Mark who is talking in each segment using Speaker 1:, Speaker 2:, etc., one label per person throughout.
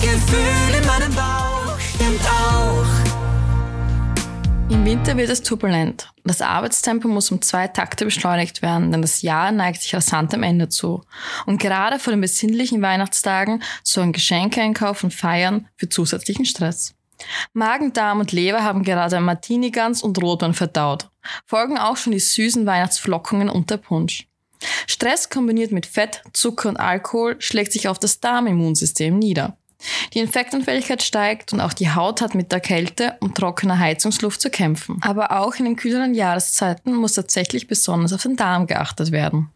Speaker 1: Gefühl in meinem Bauch stimmt auch.
Speaker 2: Im Winter wird es turbulent. Das Arbeitstempo muss um zwei Takte beschleunigt werden, denn das Jahr neigt sich rasant am Ende zu. Und gerade vor den besinnlichen Weihnachtstagen sorgen Geschenkeeinkauf und Feiern für zusätzlichen Stress. Magen, Darm und Leber haben gerade Martini-Gans und Rotwein verdaut. Folgen auch schon die süßen Weihnachtsflockungen und der Punsch. Stress kombiniert mit Fett, Zucker und Alkohol schlägt sich auf das Darmimmunsystem nieder. Die Infektanfälligkeit steigt und auch die Haut hat mit der Kälte und trockener Heizungsluft zu kämpfen. Aber auch in den kühleren Jahreszeiten muss tatsächlich besonders auf den Darm geachtet werden.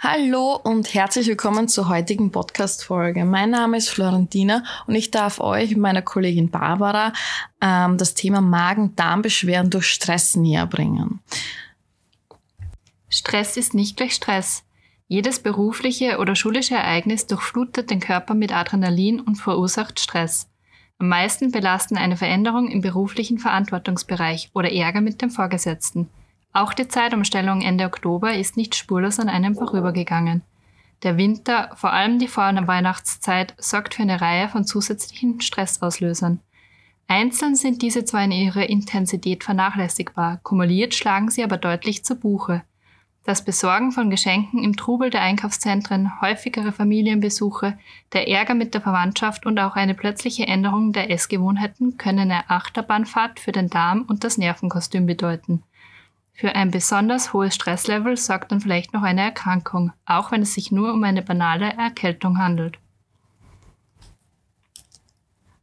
Speaker 2: Hallo und herzlich willkommen zur heutigen Podcast-Folge. Mein Name ist Florentina und ich darf euch mit meiner Kollegin Barbara ähm, das Thema Magen-Darm-Beschwerden durch Stress näher bringen.
Speaker 3: Stress ist nicht gleich Stress. Jedes berufliche oder schulische Ereignis durchflutet den Körper mit Adrenalin und verursacht Stress. Am meisten belasten eine Veränderung im beruflichen Verantwortungsbereich oder Ärger mit dem Vorgesetzten. Auch die Zeitumstellung Ende Oktober ist nicht spurlos an einem vorübergegangen. Der Winter, vor allem die Vorweihnachtszeit, sorgt für eine Reihe von zusätzlichen Stressauslösern. Einzeln sind diese zwar in ihrer Intensität vernachlässigbar, kumuliert schlagen sie aber deutlich zu Buche. Das Besorgen von Geschenken im Trubel der Einkaufszentren, häufigere Familienbesuche, der Ärger mit der Verwandtschaft und auch eine plötzliche Änderung der Essgewohnheiten können eine Achterbahnfahrt für den Darm und das Nervenkostüm bedeuten. Für ein besonders hohes Stresslevel sorgt dann vielleicht noch eine Erkrankung, auch wenn es sich nur um eine banale Erkältung handelt.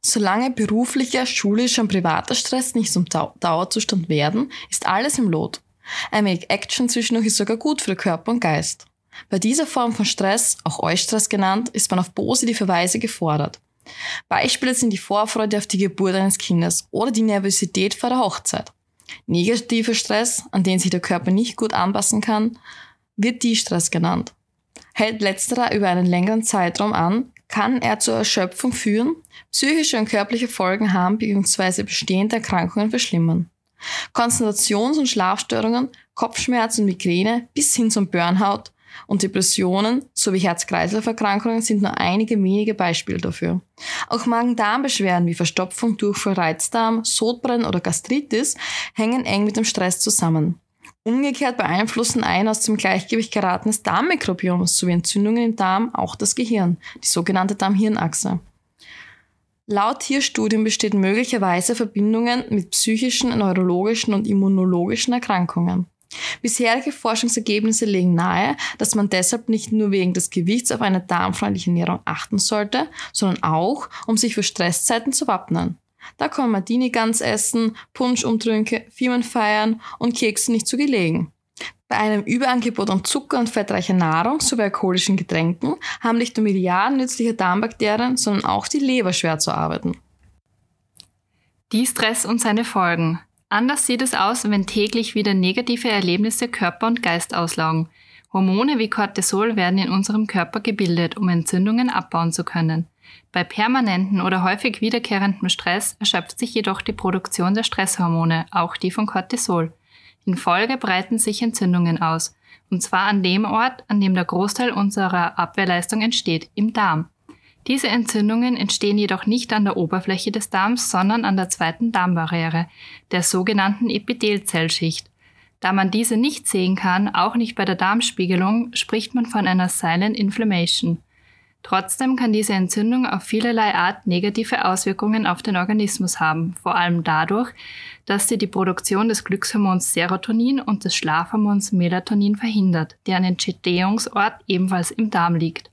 Speaker 2: Solange beruflicher, schulischer und privater Stress nicht zum Dauerzustand werden, ist alles im Lot. Ein wenig Action zwischendurch ist sogar gut für Körper und Geist. Bei dieser Form von Stress, auch Eustress genannt, ist man auf positive Weise gefordert. Beispiele sind die Vorfreude auf die Geburt eines Kindes oder die Nervosität vor der Hochzeit. Negativer Stress, an den sich der Körper nicht gut anpassen kann, wird Die-Stress genannt. Hält letzterer über einen längeren Zeitraum an, kann er zur Erschöpfung führen, psychische und körperliche Folgen haben bzw. bestehende Erkrankungen verschlimmern. Konzentrations- und Schlafstörungen, Kopfschmerzen und Migräne bis hin zum Burnout und Depressionen sowie Herz-Kreislauf-Erkrankungen sind nur einige wenige Beispiele dafür. Auch Magen-Darm-Beschwerden wie Verstopfung, Durchfall, Reizdarm, Sodbrennen oder Gastritis hängen eng mit dem Stress zusammen. Umgekehrt beeinflussen ein aus dem Gleichgewicht geratenes Darmmikrobiom sowie Entzündungen im Darm auch das Gehirn, die sogenannte Darm-Hirn-Achse. Laut Tierstudien besteht möglicherweise Verbindungen mit psychischen, neurologischen und immunologischen Erkrankungen. Bisherige Forschungsergebnisse legen nahe, dass man deshalb nicht nur wegen des Gewichts auf eine darmfreundliche Ernährung achten sollte, sondern auch, um sich für Stresszeiten zu wappnen. Da kommen Martini ganz essen, Punschumtrünke, Firmen feiern und Kekse nicht zu gelegen. Bei einem Überangebot an Zucker und fettreicher Nahrung sowie alkoholischen Getränken haben nicht nur Milliarden nützliche Darmbakterien, sondern auch die Leber schwer zu arbeiten.
Speaker 3: Die Stress und seine Folgen. Anders sieht es aus, wenn täglich wieder negative Erlebnisse Körper und Geist auslaugen. Hormone wie Cortisol werden in unserem Körper gebildet, um Entzündungen abbauen zu können. Bei permanenten oder häufig wiederkehrendem Stress erschöpft sich jedoch die Produktion der Stresshormone, auch die von Cortisol. In Folge breiten sich Entzündungen aus, und zwar an dem Ort, an dem der Großteil unserer Abwehrleistung entsteht, im Darm. Diese Entzündungen entstehen jedoch nicht an der Oberfläche des Darms, sondern an der zweiten Darmbarriere, der sogenannten Epithelzellschicht. Da man diese nicht sehen kann, auch nicht bei der Darmspiegelung, spricht man von einer Silent Inflammation. Trotzdem kann diese Entzündung auf vielerlei Art negative Auswirkungen auf den Organismus haben, vor allem dadurch, dass sie die Produktion des Glückshormons Serotonin und des Schlafhormons Melatonin verhindert, deren Entstehungsort ebenfalls im Darm liegt.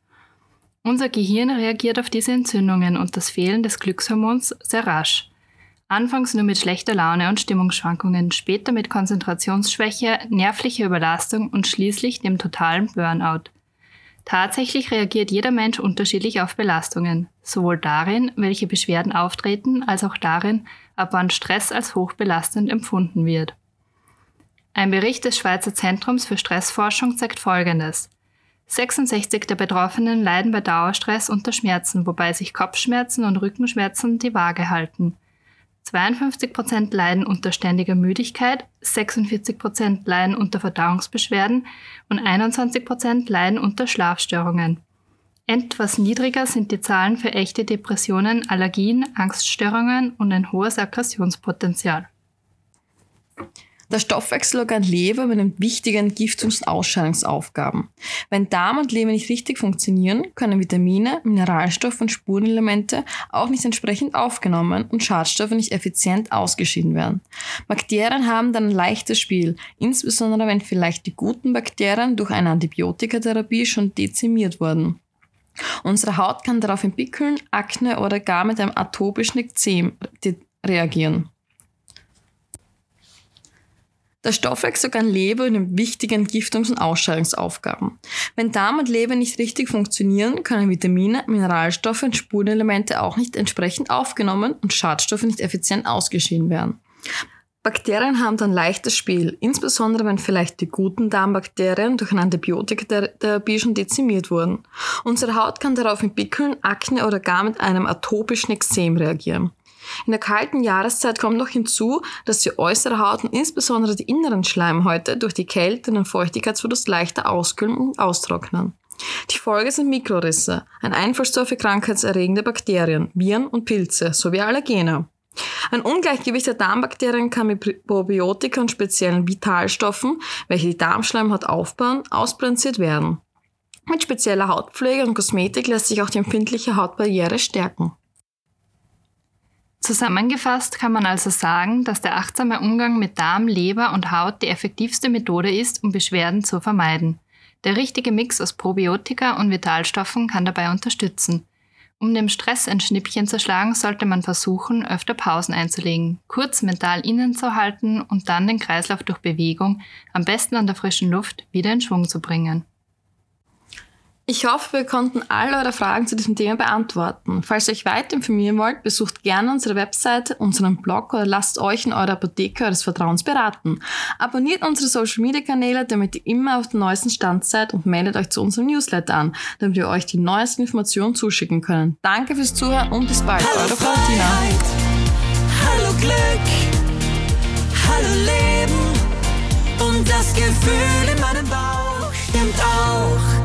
Speaker 3: Unser Gehirn reagiert auf diese Entzündungen und das Fehlen des Glückshormons sehr rasch. Anfangs nur mit schlechter Laune und Stimmungsschwankungen, später mit Konzentrationsschwäche, nervlicher Überlastung und schließlich dem totalen Burnout. Tatsächlich reagiert jeder Mensch unterschiedlich auf Belastungen, sowohl darin, welche Beschwerden auftreten, als auch darin, ab wann Stress als hochbelastend empfunden wird. Ein Bericht des Schweizer Zentrums für Stressforschung zeigt Folgendes. 66 der Betroffenen leiden bei Dauerstress unter Schmerzen, wobei sich Kopfschmerzen und Rückenschmerzen die Waage halten. 52 Prozent leiden unter ständiger Müdigkeit, 46 Prozent leiden unter Verdauungsbeschwerden und 21 Prozent leiden unter Schlafstörungen. Etwas niedriger sind die Zahlen für echte Depressionen, Allergien, Angststörungen und ein hohes Aggressionspotenzial.
Speaker 2: Der Stoffwechselorgan Leber übernimmt wichtige Entgiftungs- und Ausscheidungsaufgaben. Wenn Darm und Leber nicht richtig funktionieren, können Vitamine, Mineralstoffe und Spurenelemente auch nicht entsprechend aufgenommen und Schadstoffe nicht effizient ausgeschieden werden. Bakterien haben dann ein leichtes Spiel, insbesondere wenn vielleicht die guten Bakterien durch eine Antibiotikatherapie schon dezimiert wurden. Unsere Haut kann darauf entwickeln, Akne oder gar mit einem atopischen Ekzem reagieren. Der Stoffwechselorgan Leber übernimmt wichtige Entgiftungs- und Ausscheidungsaufgaben. Wenn Darm und Leber nicht richtig funktionieren, können Vitamine, Mineralstoffe und Spurenelemente auch nicht entsprechend aufgenommen und Schadstoffe nicht effizient ausgeschieden werden. Bakterien haben dann leichtes Spiel, insbesondere wenn vielleicht die guten Darmbakterien durch eine Antibiotikatherapie schon dezimiert wurden. Unsere Haut kann darauf entwickeln, Akne oder gar mit einem atopischen Ekzem reagieren. In der kalten Jahreszeit kommt noch hinzu, dass die äußere Haut und insbesondere die inneren Schleimhäute durch die Kälte und den Feuchtigkeitsverlust leichter auskühlen und austrocknen. Die Folge sind Mikrorisse, ein Einfallstor für krankheitserregende Bakterien, Viren und Pilze sowie Allergene. Ein Ungleichgewicht der Darmbakterien kann mit Probiotika und speziellen Vitalstoffen, welche die Darmschleimhaut aufbauen, ausbalanciert werden. Mit spezieller Hautpflege und Kosmetik lässt sich auch die empfindliche Hautbarriere stärken.
Speaker 3: Zusammengefasst kann man also sagen, dass der achtsame Umgang mit Darm, Leber und Haut die effektivste Methode ist, um Beschwerden zu vermeiden. Der richtige Mix aus Probiotika und Vitalstoffen kann dabei unterstützen. Um dem Stress ein Schnippchen zu schlagen, sollte man versuchen, öfter Pausen einzulegen, kurz mental innen zu halten und dann den Kreislauf durch Bewegung, am besten an der frischen Luft, wieder in Schwung zu bringen.
Speaker 2: Ich hoffe, wir konnten all eure Fragen zu diesem Thema beantworten. Falls ihr euch weiter informieren wollt, besucht gerne unsere Webseite, unseren Blog oder lasst euch in eurer Apotheke eures Vertrauens beraten. Abonniert unsere Social Media Kanäle, damit ihr immer auf dem neuesten Stand seid und meldet euch zu unserem Newsletter an, damit wir euch die neuesten Informationen zuschicken können. Danke fürs Zuhören und bis bald.
Speaker 1: Hallo
Speaker 2: Eure Valentina.
Speaker 1: Hallo Glück, hallo Leben und das Gefühl in meinem Bauch stimmt auch.